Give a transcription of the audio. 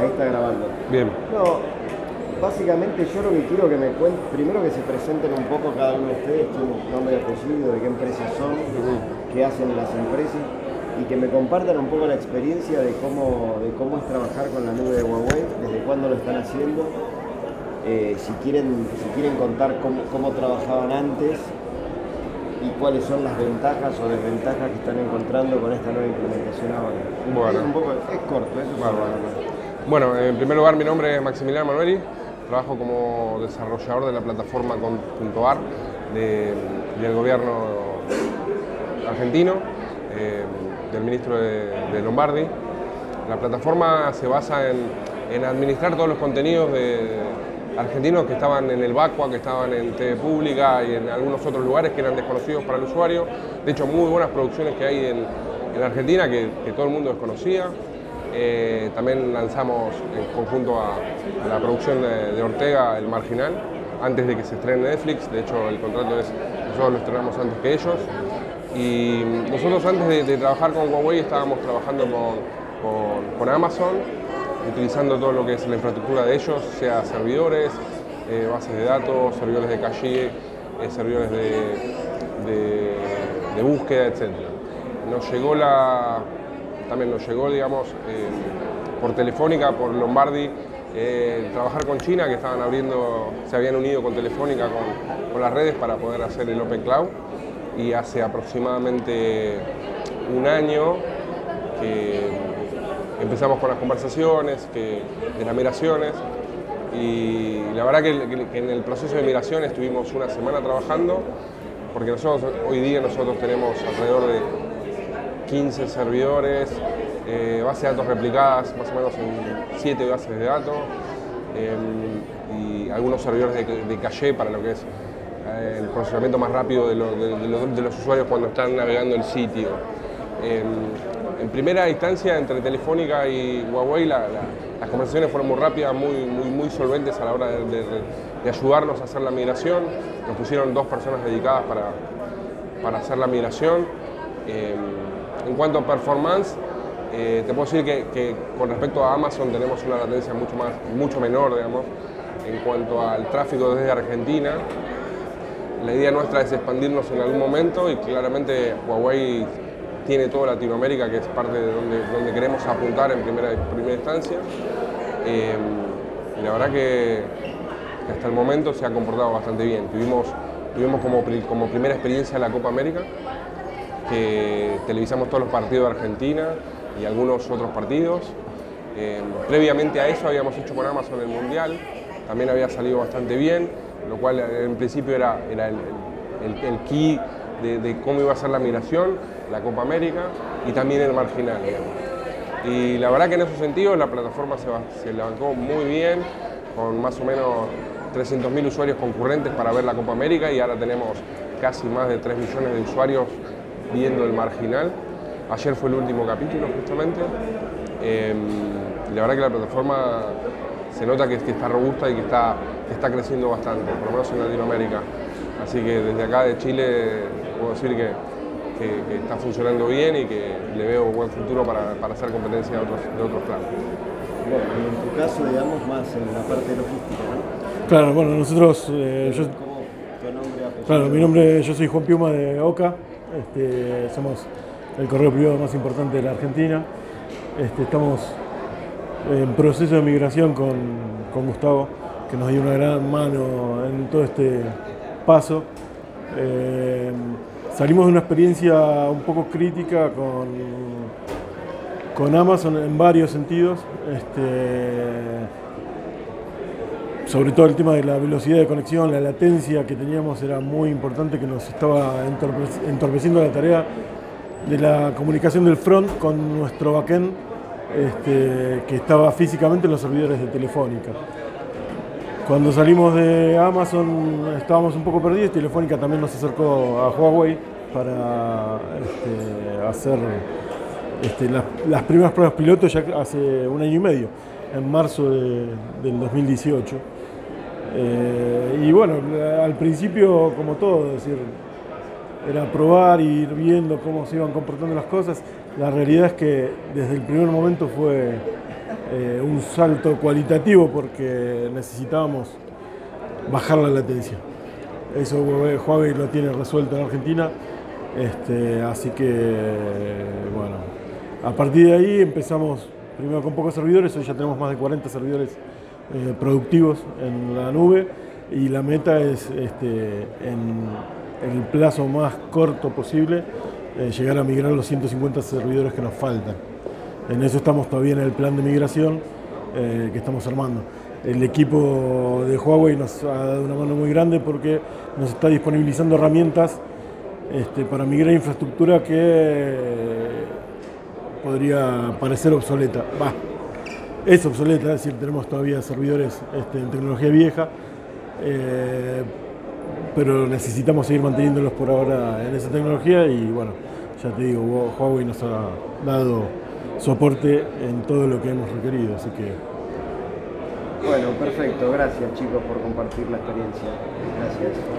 Ahí está grabando. Bien. No, básicamente yo lo que quiero que me cuenten, primero que se presenten un poco cada uno de ustedes, quién nombre y apellido, de qué empresas son, qué hacen las empresas y que me compartan un poco la experiencia de cómo, de cómo es trabajar con la nube de Huawei, desde cuándo lo están haciendo, eh, si, quieren, si quieren contar cómo, cómo trabajaban antes y cuáles son las ventajas o desventajas que están encontrando con esta nueva implementación ahora. Bueno. Es, un poco, es corto, eso es Bárbaro. Bueno, en primer lugar mi nombre es Maximiliano Manueli, trabajo como desarrollador de la plataforma .ar de- del gobierno argentino, eh, del ministro de, de Lombardi. La plataforma se basa en, administrar todos los contenidos argentinos que estaban en el Bacua, que estaban en TV Pública y en algunos otros lugares que eran desconocidos para el usuario. De hecho, muy buenas producciones que hay en, en Argentina que, que todo el mundo desconocía. Eh, también lanzamos en conjunto a, la producción de, Ortega, El Marginal, antes de que se estrene en Netflix. De hecho, el contrato es, nosotros lo estrenamos antes que ellos. Y nosotros antes de, trabajar con Huawei estábamos trabajando con, con- Amazon, utilizando todo lo que es la infraestructura de ellos, sea servidores, eh, bases de datos, servidores de caché, eh, servidores de, de- de búsqueda, etc. Nos llegó la, también nos llegó, digamos, eh, por Telefónica, por Lombardi, eh, trabajar con China, que estaban abriendo, se habían unido con Telefónica, con, las redes para poder hacer el Open Cloud. Y hace aproximadamente un año que empezamos con las conversaciones, que, de las migraciones. Y la verdad que, que- que en el proceso de migración estuvimos una semana trabajando, porque nosotros hoy día nosotros tenemos alrededor de 15 servidores, eh, bases de datos replicadas más o menos en 7 bases de datos eh, y algunos servidores de, de caché para lo que es eh, el procesamiento más rápido de, lo- de- de los, usuarios cuando están navegando el sitio. Eh, en primera instancia, entre Telefónica y Huawei, la- la- las conversaciones fueron muy rápidas, muy, muy, solventes a la hora de, ayudarnos a hacer la migración. Nos pusieron dos personas dedicadas para, para hacer la migración. Eh, en cuanto a performance, eh, te puedo decir que, con respecto a Amazon tenemos una latencia mucho, más, mucho menor, digamos, en cuanto al tráfico desde Argentina. La idea nuestra es expandirnos en algún momento y claramente Huawei tiene toda Latinoamérica, que es parte de donde, donde queremos apuntar en primera, primera instancia. Eh, y la verdad que, hasta el momento se ha comportado bastante bien. Tuvimos, tuvimos como, como primera experiencia la Copa América, que televisamos todos los partidos de Argentina y algunos otros partidos. Eh, previamente a eso habíamos hecho con Amazon el Mundial, también había salido bastante bien, lo cual en principio era, el, key de, cómo iba a ser la migración, la Copa América y también el marginal. digamos. Y la verdad que en esos sentidos la plataforma se, se muy bien, con más o menos 300.000 usuarios concurrentes para ver la Copa América y ahora tenemos casi más de 3 millones de usuarios viendo el marginal. Ayer fue el último capítulo justamente. Eh, y la verdad que la plataforma se nota que, que está robusta y que está, que está creciendo bastante, por lo menos en Latinoamérica. Así que desde acá de Chile puedo decir que, que- que está funcionando bien y que le veo buen futuro para, para hacer competencia de otros, de otros planos. Bueno, en tu caso, digamos, más en la parte logística, ¿no? Claro, bueno, nosotros, eh, yo, ¿Cómo, tu nombre, claro, mi nombre, yo soy Juan Piuma de OCA, este, somos el correo privado más importante de la Argentina. Este, estamos en proceso de migración con, con Gustavo, que nos dio una gran mano en todo este paso. Eh, salimos de una experiencia un poco crítica con, con Amazon en varios sentidos. Este, sobre todo el tema de la velocidad de conexión, la latencia que teníamos era muy importante, que nos estaba entorpe- entorpeciendo la tarea de la comunicación del front con nuestro backend, este, que estaba físicamente en los servidores de Telefónica. Cuando salimos de Amazon estábamos un poco perdidos, Telefónica también nos acercó a Huawei para este, hacer este, las, primeras pruebas pilotos ya hace un año y medio, en marzo de- del 2018. Eh, y bueno, al principio, como todo, decir, era probar y ir viendo cómo se iban comportando las cosas. La realidad es que desde el primer momento fue eh, un salto cualitativo porque necesitábamos bajar la latencia. Eso Huawei lo tiene resuelto en Argentina, este, así que bueno, a partir de ahí empezamos primero con pocos servidores, hoy ya tenemos más de 40 servidores eh, productivos en la nube y la meta es este, en, el plazo más corto posible eh, llegar a migrar los 150 servidores que nos faltan. En eso estamos todavía en el plan de migración eh, que estamos armando. El equipo de Huawei nos ha dado una mano muy grande porque nos está disponibilizando herramientas este, para migrar infraestructura que podría parecer obsoleta. Va, es obsoleta, es decir, tenemos todavía servidores este, en tecnología vieja, eh, pero necesitamos seguir manteniéndolos por ahora en esa tecnología y bueno, ya te digo, Huawei nos ha dado soporte en todo lo que hemos requerido, así que... Bueno, perfecto, gracias chicos por compartir la experiencia. Gracias.